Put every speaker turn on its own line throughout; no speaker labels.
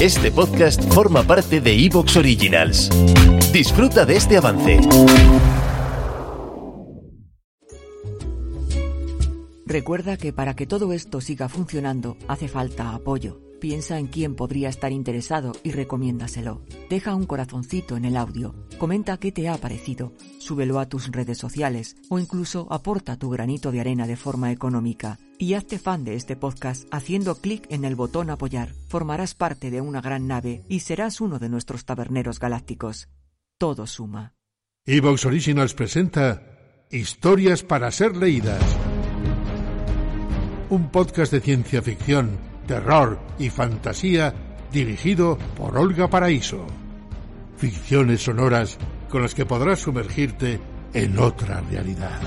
Este podcast forma parte de Evox Originals. Disfruta de este avance.
Recuerda que para que todo esto siga funcionando hace falta apoyo. Piensa en quién podría estar interesado y recomiéndaselo. Deja un corazoncito en el audio, comenta qué te ha parecido, súbelo a tus redes sociales o incluso aporta tu granito de arena de forma económica. Y hazte fan de este podcast haciendo clic en el botón apoyar. Formarás parte de una gran nave y serás uno de nuestros taberneros galácticos. Todo suma.
Evox Originals presenta Historias para ser leídas. Un podcast de ciencia ficción, terror y fantasía dirigido por Olga Paraíso. Ficciones sonoras con las que podrás sumergirte en otra realidad.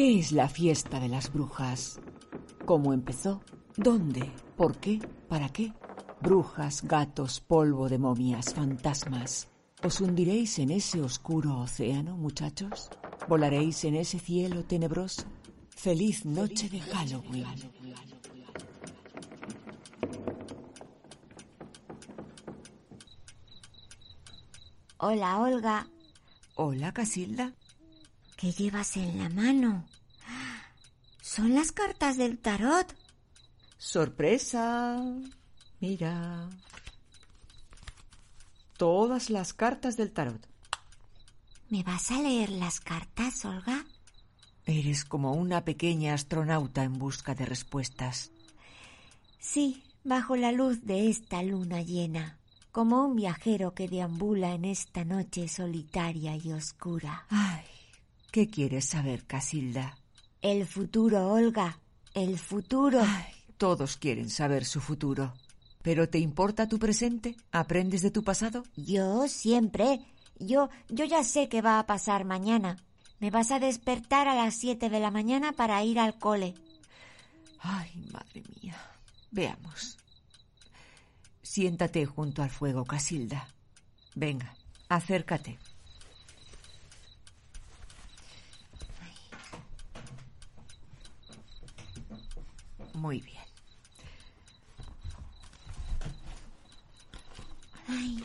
¿Qué es la fiesta de las brujas? ¿Cómo empezó? ¿Dónde? ¿Por qué? ¿Para qué? Brujas, gatos, polvo de momias, fantasmas. ¿Os hundiréis en ese oscuro océano, muchachos? ¿Volaréis en ese cielo tenebroso? Feliz noche de Halloween.
Hola, Olga.
Hola, Casilda.
¿Qué llevas en la mano? Son las cartas del tarot.
¡Sorpresa! Mira. Todas las cartas del tarot.
¿Me vas a leer las cartas, Olga?
Eres como una pequeña astronauta en busca de respuestas.
Sí, bajo la luz de esta luna llena, como un viajero que deambula en esta noche solitaria y oscura.
Ay, ¿qué quieres saber, Casilda?
El futuro, Olga, el futuro.
Ay, todos quieren saber su futuro. ¿Pero te importa tu presente? ¿Aprendes de tu pasado?
Yo siempre. Yo, yo ya sé qué va a pasar mañana. Me vas a despertar a las siete de la mañana para ir al cole.
Ay, madre mía. Veamos. Siéntate junto al fuego, Casilda. Venga, acércate. Muy bien.
Ay,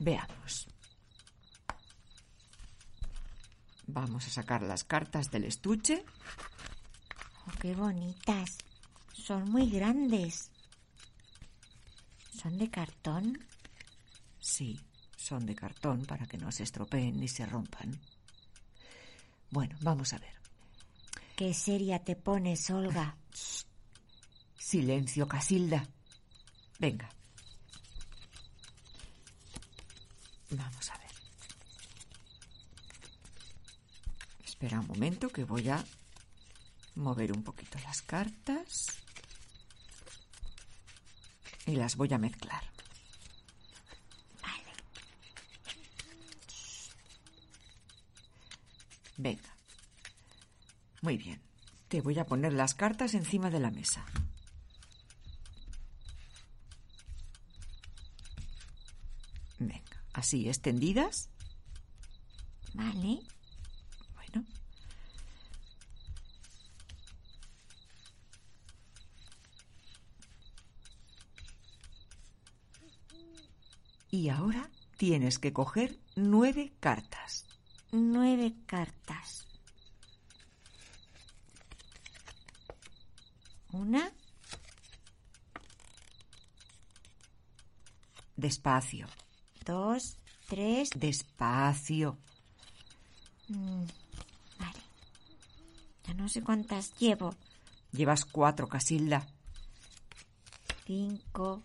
Veamos. Vamos a sacar las cartas del estuche.
oh, qué bonitas. Son muy grandes. ¿Son de cartón?
Sí, son de cartón para que no se estropeen ni se rompan. Bueno, vamos a ver.
Qué seria te pones, Olga.
Silencio, Casilda. Venga. Vamos a ver. Espera un momento que voy a mover un poquito las cartas y las voy a mezclar.
Vale.
Venga. Muy bien. Te voy a poner las cartas encima de la mesa. Venga, así extendidas.
Vale.
Bueno. Y ahora tienes que coger nueve cartas.
Nueve cartas. Una,
Despacio.
dos, tres.
Despacio.
Mm, vale. Ya no sé cuántas llevo.
Llevas cuatro, Casilda.
Cinco.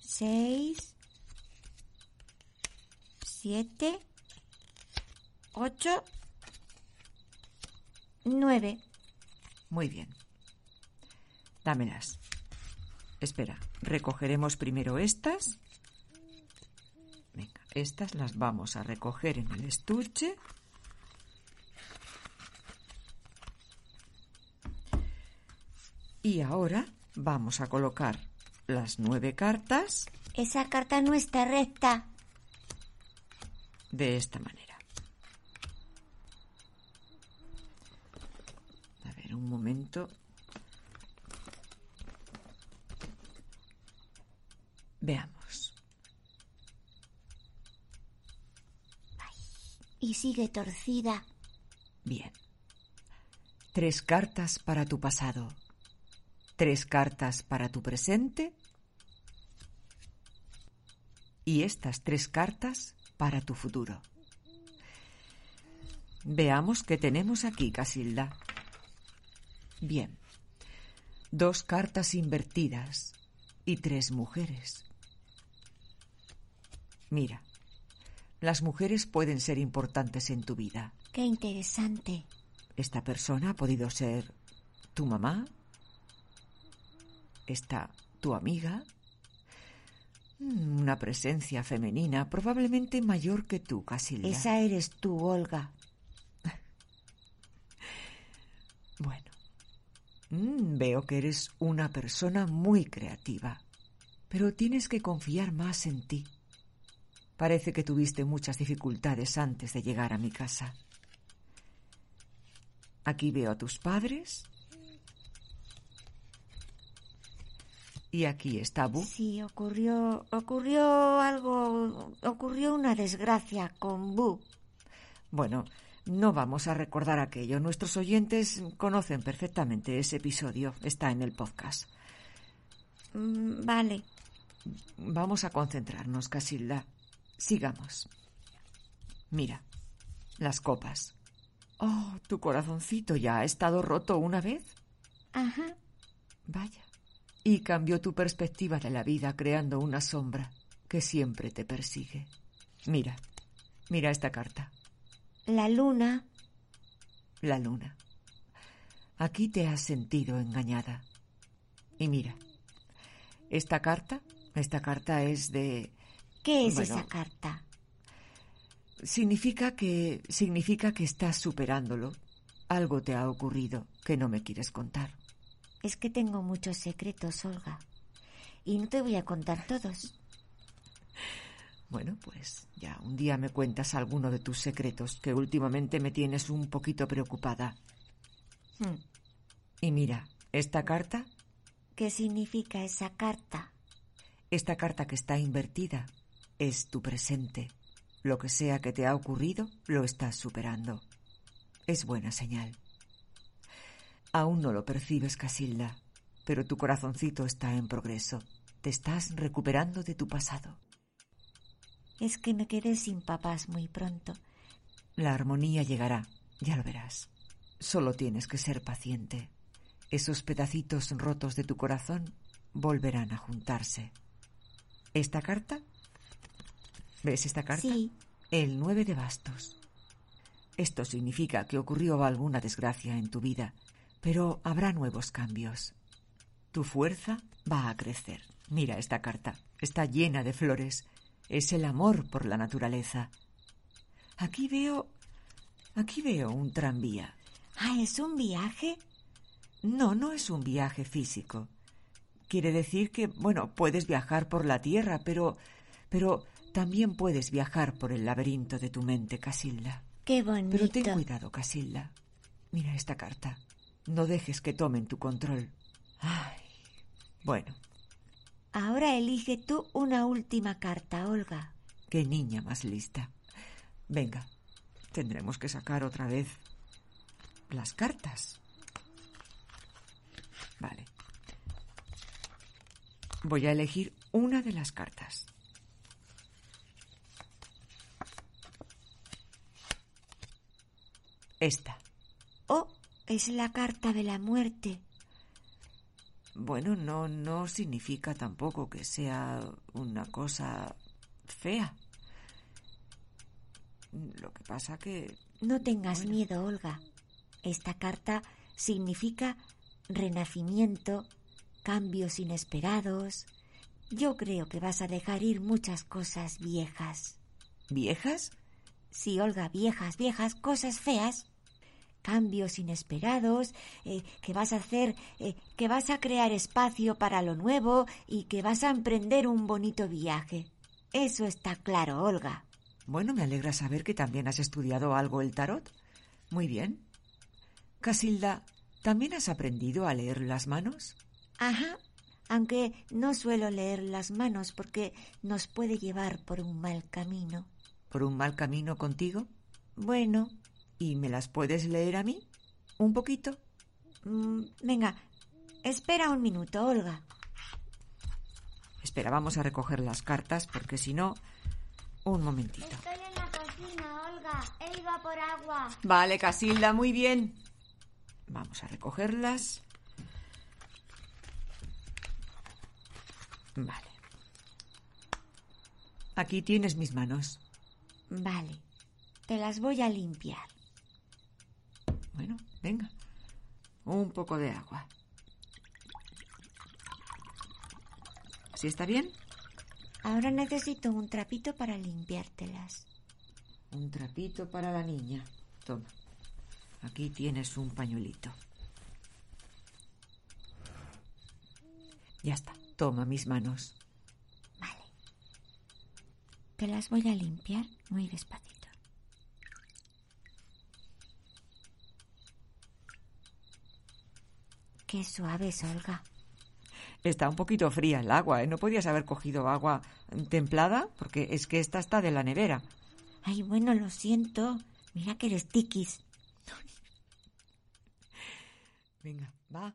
Seis. Siete. Ocho. Nueve.
Muy bien. Dámelas. Espera, recogeremos primero estas. Venga, estas las vamos a recoger en el estuche. Y ahora vamos a colocar las nueve cartas
Esa carta no está recta.
de esta manera. A ver, un momento. Veamos.
Y sigue torcida.
Bien. Tres cartas para tu pasado. Tres cartas para tu presente. Y estas tres cartas para tu futuro. Veamos qué tenemos aquí, Casilda. Bien. Dos cartas invertidas y tres mujeres. Mira, las mujeres pueden ser importantes en tu vida.
Qué interesante.
Esta persona ha podido ser tu mamá, esta tu amiga, Mm, una presencia femenina probablemente mayor que tú, Casilda.
Esa eres tú, Olga.
Bueno, Mm, veo que eres una persona muy creativa, pero tienes que confiar más en ti. Parece que tuviste muchas dificultades antes de llegar a mi casa. Aquí veo a tus padres. Y aquí está Bu.
Sí, ocurrió, ocurrió algo, ocurrió una desgracia con Bu.
Bueno, no vamos a recordar aquello. Nuestros oyentes conocen perfectamente ese episodio. Está en el podcast.
Mm, Vale,
Vamos a concentrarnos, Casilda. Sigamos. Mira, las copas. Oh, tu corazoncito ya ha estado roto una vez.
ajá.
Vaya. Y cambió tu perspectiva de la vida creando una sombra que siempre te persigue. Mira, mira esta carta.
La luna,
La luna. Aquí te has sentido engañada. Y mira, esta carta, esta carta es de...
¿qué es
Bueno.
esa carta?
Significa que... significa que estás superándolo. Algo te ha ocurrido que no me quieres contar.
Es que tengo muchos secretos, Olga. Y no te voy a contar todos.
Bueno, pues ya un día me cuentas alguno de tus secretos, que últimamente me tienes un poquito preocupada.
Hmm,
Y mira, esta carta,
¿Qué significa esa carta?
esta carta que está invertida, es tu presente. Lo que sea que te ha ocurrido, lo estás superando. Es buena señal. Aún no lo percibes, Casilda, pero tu corazoncito está en progreso. Te estás recuperando de tu pasado.
Es que me quedé sin papás muy pronto.
La armonía llegará, ya lo verás. Solo tienes que ser paciente. Esos pedacitos rotos de tu corazón volverán a juntarse. ¿Esta carta? ¿Ves esta carta?
Sí,
El nueve de bastos. Esto significa que ocurrió alguna desgracia en tu vida, pero habrá nuevos cambios. Tu fuerza va a crecer. Mira esta carta. Está llena de flores. Es el amor por la naturaleza. Aquí veo... Aquí veo un tranvía.
Ah, ¿es un viaje?
No, no es un viaje físico. Quiere decir que, bueno, puedes viajar por la tierra, pero. pero también puedes viajar por el laberinto de tu mente, Casilda.
Qué bonito.
Pero ten cuidado, Casilda. Mira esta carta. No dejes que tomen tu control. Ay. Bueno,
Ahora elige tú una última carta, Olga.
Qué niña más lista. Venga, tendremos que sacar otra vez las cartas. Vale. Voy a elegir una de las cartas. Esta.
Oh, es la carta de la muerte.
Bueno, no, no significa tampoco que sea una cosa fea. Lo que pasa que...
No tengas miedo, Olga. Esta carta significa renacimiento, cambios inesperados. Yo creo que vas a dejar ir muchas cosas viejas.
¿Viejas?
Sí, Olga, viejas, viejas, cosas feas cambios inesperados, eh, que vas a hacer, eh, que vas a crear espacio para lo nuevo y que vas a emprender un bonito viaje. Eso está claro, Olga.
Bueno, me alegra saber que también has estudiado algo el tarot. Muy bien. Casilda, ¿también has aprendido a leer las manos?
Ajá, aunque no suelo leer las manos porque nos puede llevar por un mal camino.
¿Por un mal camino contigo?
Bueno,
¿Y me las puedes leer a mí? ¿Un poquito?
Mm, venga, espera un minuto, Olga.
Espera, vamos a recoger las cartas porque si no... Un momentito.
Estoy en la cocina, Olga. He ido a por agua.
Vale, Casilda, muy bien. Vamos a recogerlas. Vale. Aquí tienes mis manos.
Vale. Te las voy a limpiar.
Bueno, venga. Un poco de agua. ¿Sí está bien?
Ahora necesito un trapito para limpiártelas.
Un trapito para la niña. Toma. Aquí tienes un pañuelito. Ya está. Toma mis manos.
Vale. Te las voy a limpiar muy despacio. Qué suave, Olga.
Está un poquito fría el agua, ¿eh? ¿No podías haber cogido agua templada? Porque es que esta está de la nevera.
Ay, bueno, lo siento. Mira que eres tiquis.
Venga, va.